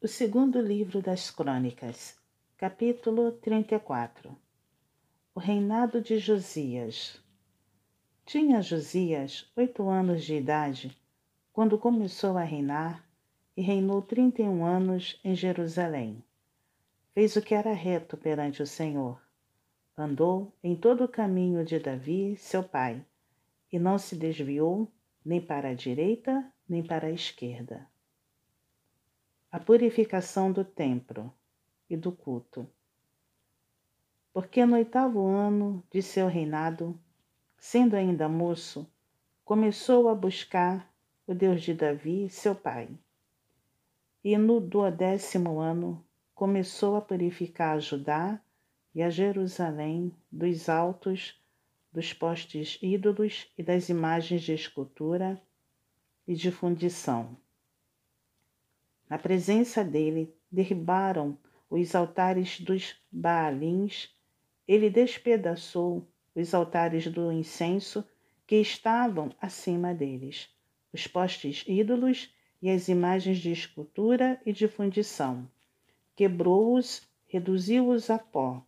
O segundo livro das Crônicas, capítulo 34 O reinado de Josias. Tinha Josias oito anos de idade quando começou a reinar e reinou trinta e um anos em Jerusalém. Fez o que era reto perante o Senhor. Andou em todo o caminho de Davi, seu pai, e não se desviou nem para a direita nem para a esquerda a purificação do templo e do culto. Porque no oitavo ano de seu reinado, sendo ainda moço, começou a buscar o Deus de Davi, seu pai. E no duodécimo ano começou a purificar a Judá e a Jerusalém dos altos, dos postes ídolos e das imagens de escultura e de fundição na presença dele, derribaram os altares dos Baalins, ele despedaçou os altares do incenso que estavam acima deles, os postes ídolos e as imagens de escultura e de fundição. Quebrou-os, reduziu-os a pó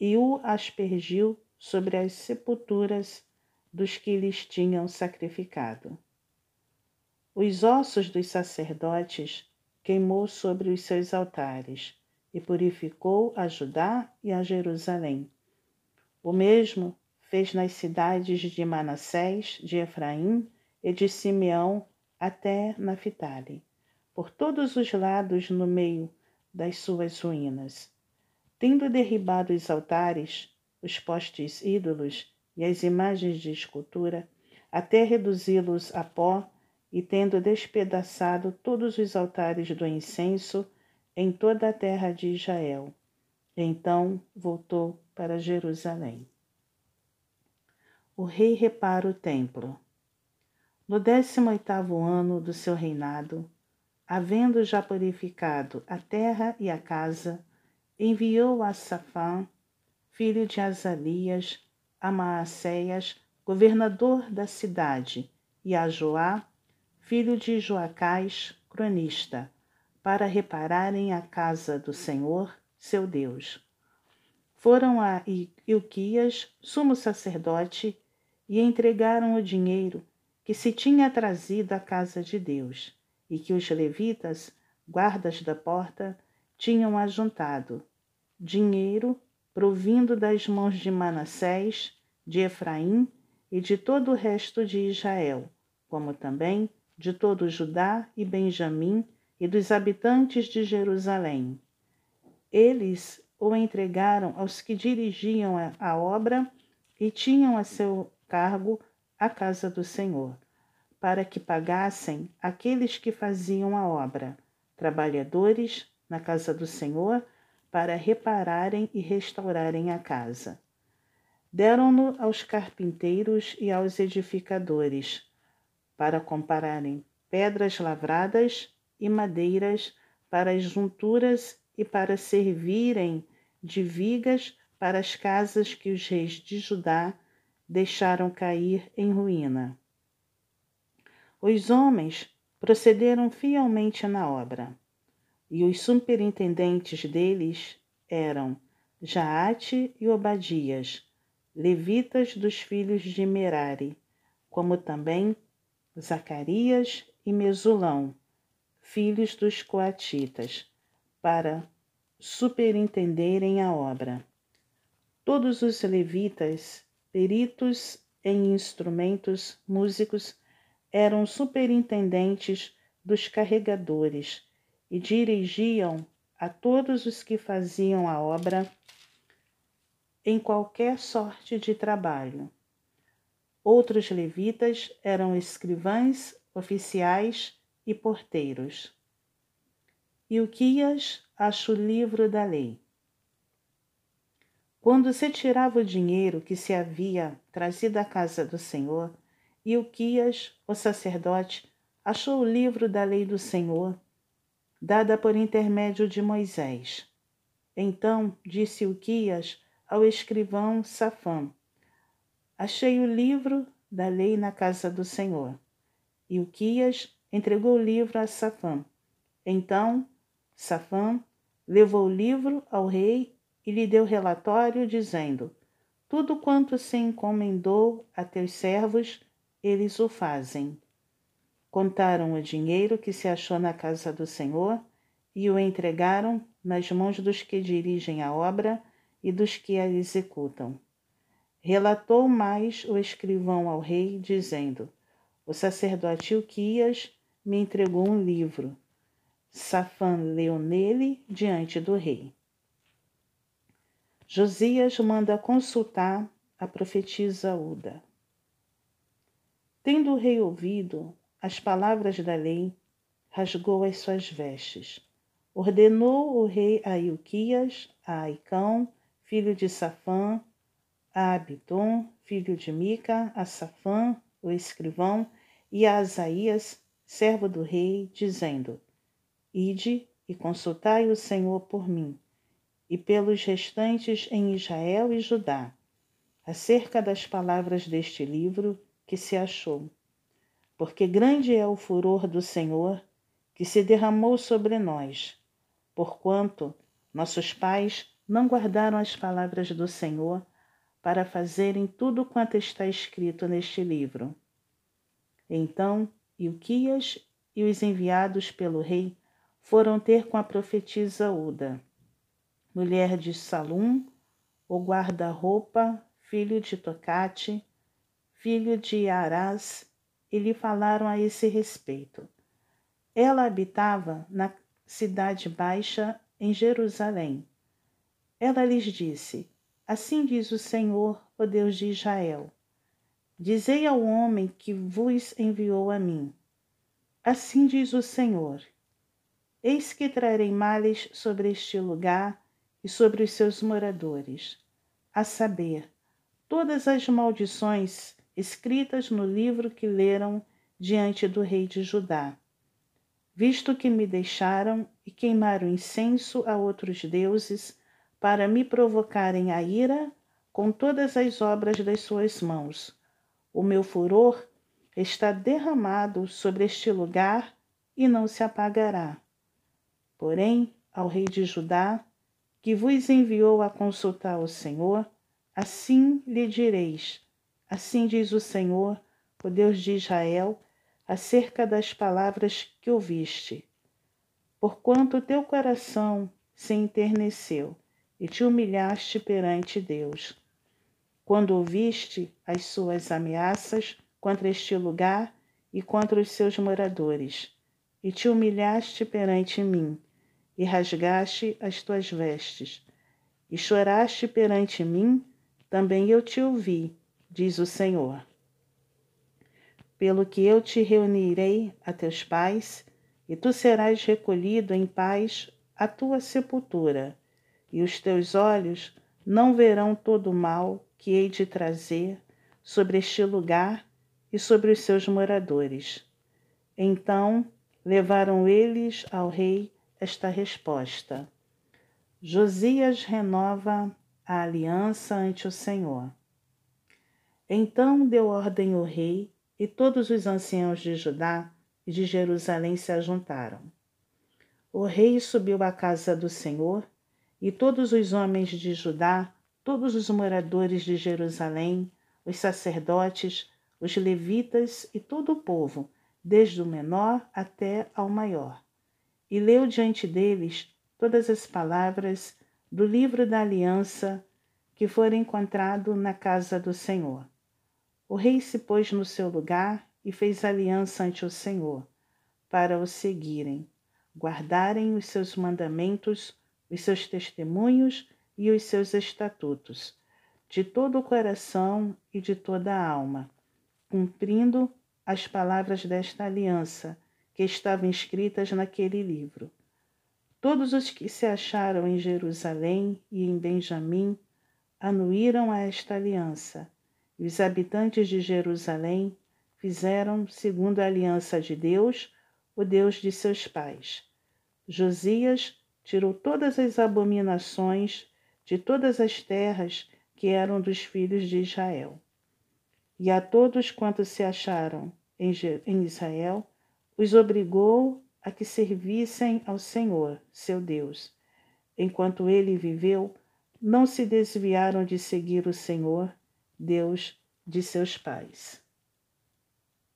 e o aspergiu sobre as sepulturas dos que lhes tinham sacrificado. Os ossos dos sacerdotes queimou sobre os seus altares e purificou a Judá e a Jerusalém. O mesmo fez nas cidades de Manassés, de Efraim e de Simeão até Naphtali, por todos os lados no meio das suas ruínas. Tendo derribado os altares, os postes ídolos e as imagens de escultura, até reduzi-los a pó, e tendo despedaçado todos os altares do incenso em toda a terra de Israel. Então voltou para Jerusalém. O rei repara o templo. No décimo oitavo ano do seu reinado, havendo já purificado a terra e a casa, enviou a Safã, filho de Azalias, a Maacéias, governador da cidade, e a Joá, filho de Joacás, cronista, para repararem a casa do Senhor, seu Deus. Foram a Ilquias, sumo sacerdote, e entregaram o dinheiro que se tinha trazido à casa de Deus, e que os levitas, guardas da porta, tinham ajuntado, dinheiro provindo das mãos de Manassés, de Efraim e de todo o resto de Israel, como também de todo Judá e Benjamim e dos habitantes de Jerusalém. Eles o entregaram aos que dirigiam a obra e tinham a seu cargo a casa do Senhor, para que pagassem aqueles que faziam a obra, trabalhadores na casa do Senhor, para repararem e restaurarem a casa. Deram-no aos carpinteiros e aos edificadores, para compararem pedras lavradas e madeiras para as junturas e para servirem de vigas para as casas que os reis de Judá deixaram cair em ruína. Os homens procederam fielmente na obra, e os superintendentes deles eram Jaate e Obadias, levitas dos filhos de Merari, como também Zacarias e Mesulão, filhos dos coatitas, para superintenderem a obra. Todos os levitas, peritos em instrumentos músicos, eram superintendentes dos carregadores e dirigiam a todos os que faziam a obra em qualquer sorte de trabalho. Outros levitas eram escrivães, oficiais e porteiros. Ilquias acha o livro da lei. Quando se tirava o dinheiro que se havia trazido à casa do Senhor, Ilquias, o sacerdote, achou o livro da lei do Senhor, dada por intermédio de Moisés. Então disse Ilquias ao escrivão Safã, Achei o livro da lei na casa do Senhor. E Uquias entregou o livro a Safã. Então Safã levou o livro ao rei e lhe deu relatório, dizendo: Tudo quanto se encomendou a teus servos, eles o fazem. Contaram o dinheiro que se achou na casa do Senhor e o entregaram nas mãos dos que dirigem a obra e dos que a executam. Relatou mais o escrivão ao rei, dizendo: O sacerdote Uquias me entregou um livro. Safã leu nele diante do rei. Josias manda consultar a profetisa Uda. Tendo o rei ouvido as palavras da lei, rasgou as suas vestes. Ordenou o rei a Ilquias, a Aicão, filho de Safã, a Abitom, filho de Mica, a Safã, o escrivão, e a Asaías, servo do rei, dizendo: Ide e consultai o Senhor por mim e pelos restantes em Israel e Judá, acerca das palavras deste livro que se achou. Porque grande é o furor do Senhor que se derramou sobre nós, porquanto nossos pais não guardaram as palavras do Senhor para fazerem tudo quanto está escrito neste livro. Então Ilquias e os enviados pelo rei foram ter com a profetisa Uda, mulher de Salum, o guarda-roupa, filho de Tocate, filho de Arás, e lhe falaram a esse respeito. Ela habitava na cidade baixa em Jerusalém. Ela lhes disse: Assim diz o Senhor, o Deus de Israel: Dizei ao homem que vos enviou a mim. Assim diz o Senhor: Eis que trarei males sobre este lugar e sobre os seus moradores, a saber, todas as maldições escritas no livro que leram diante do rei de Judá, visto que me deixaram e queimaram incenso a outros deuses para me provocarem a ira com todas as obras das suas mãos. O meu furor está derramado sobre este lugar e não se apagará. Porém, ao rei de Judá, que vos enviou a consultar o Senhor, assim lhe direis: Assim diz o Senhor, o Deus de Israel, acerca das palavras que ouviste. Porquanto teu coração se enterneceu e te humilhaste perante Deus. Quando ouviste as suas ameaças contra este lugar e contra os seus moradores, e te humilhaste perante mim, e rasgaste as tuas vestes, e choraste perante mim, também eu te ouvi, diz o Senhor. Pelo que eu te reunirei a teus pais, e tu serás recolhido em paz à tua sepultura, e os teus olhos não verão todo o mal que hei de trazer sobre este lugar e sobre os seus moradores. Então levaram eles ao rei esta resposta. Josias renova a aliança ante o Senhor. Então deu ordem o rei, e todos os anciãos de Judá e de Jerusalém se ajuntaram. O rei subiu à casa do Senhor, e todos os homens de Judá, todos os moradores de Jerusalém, os sacerdotes, os levitas e todo o povo, desde o menor até ao maior e leu diante deles todas as palavras do livro da aliança que fora encontrado na casa do Senhor. O rei se pôs no seu lugar e fez aliança ante o Senhor, para o seguirem, guardarem os seus mandamentos, os seus testemunhos e os seus estatutos, de todo o coração e de toda a alma, cumprindo as palavras desta aliança que estavam escritas naquele livro. Todos os que se acharam em Jerusalém e em Benjamim anuíram a esta aliança, e os habitantes de Jerusalém fizeram segundo a aliança de Deus, o Deus de seus pais. Josias tirou todas as abominações de todas as terras que eram dos filhos de Israel. E a todos quantos se acharam em Israel, os obrigou a que servissem ao Senhor, seu Deus. Enquanto ele viveu, não se desviaram de seguir o Senhor, Deus de seus pais.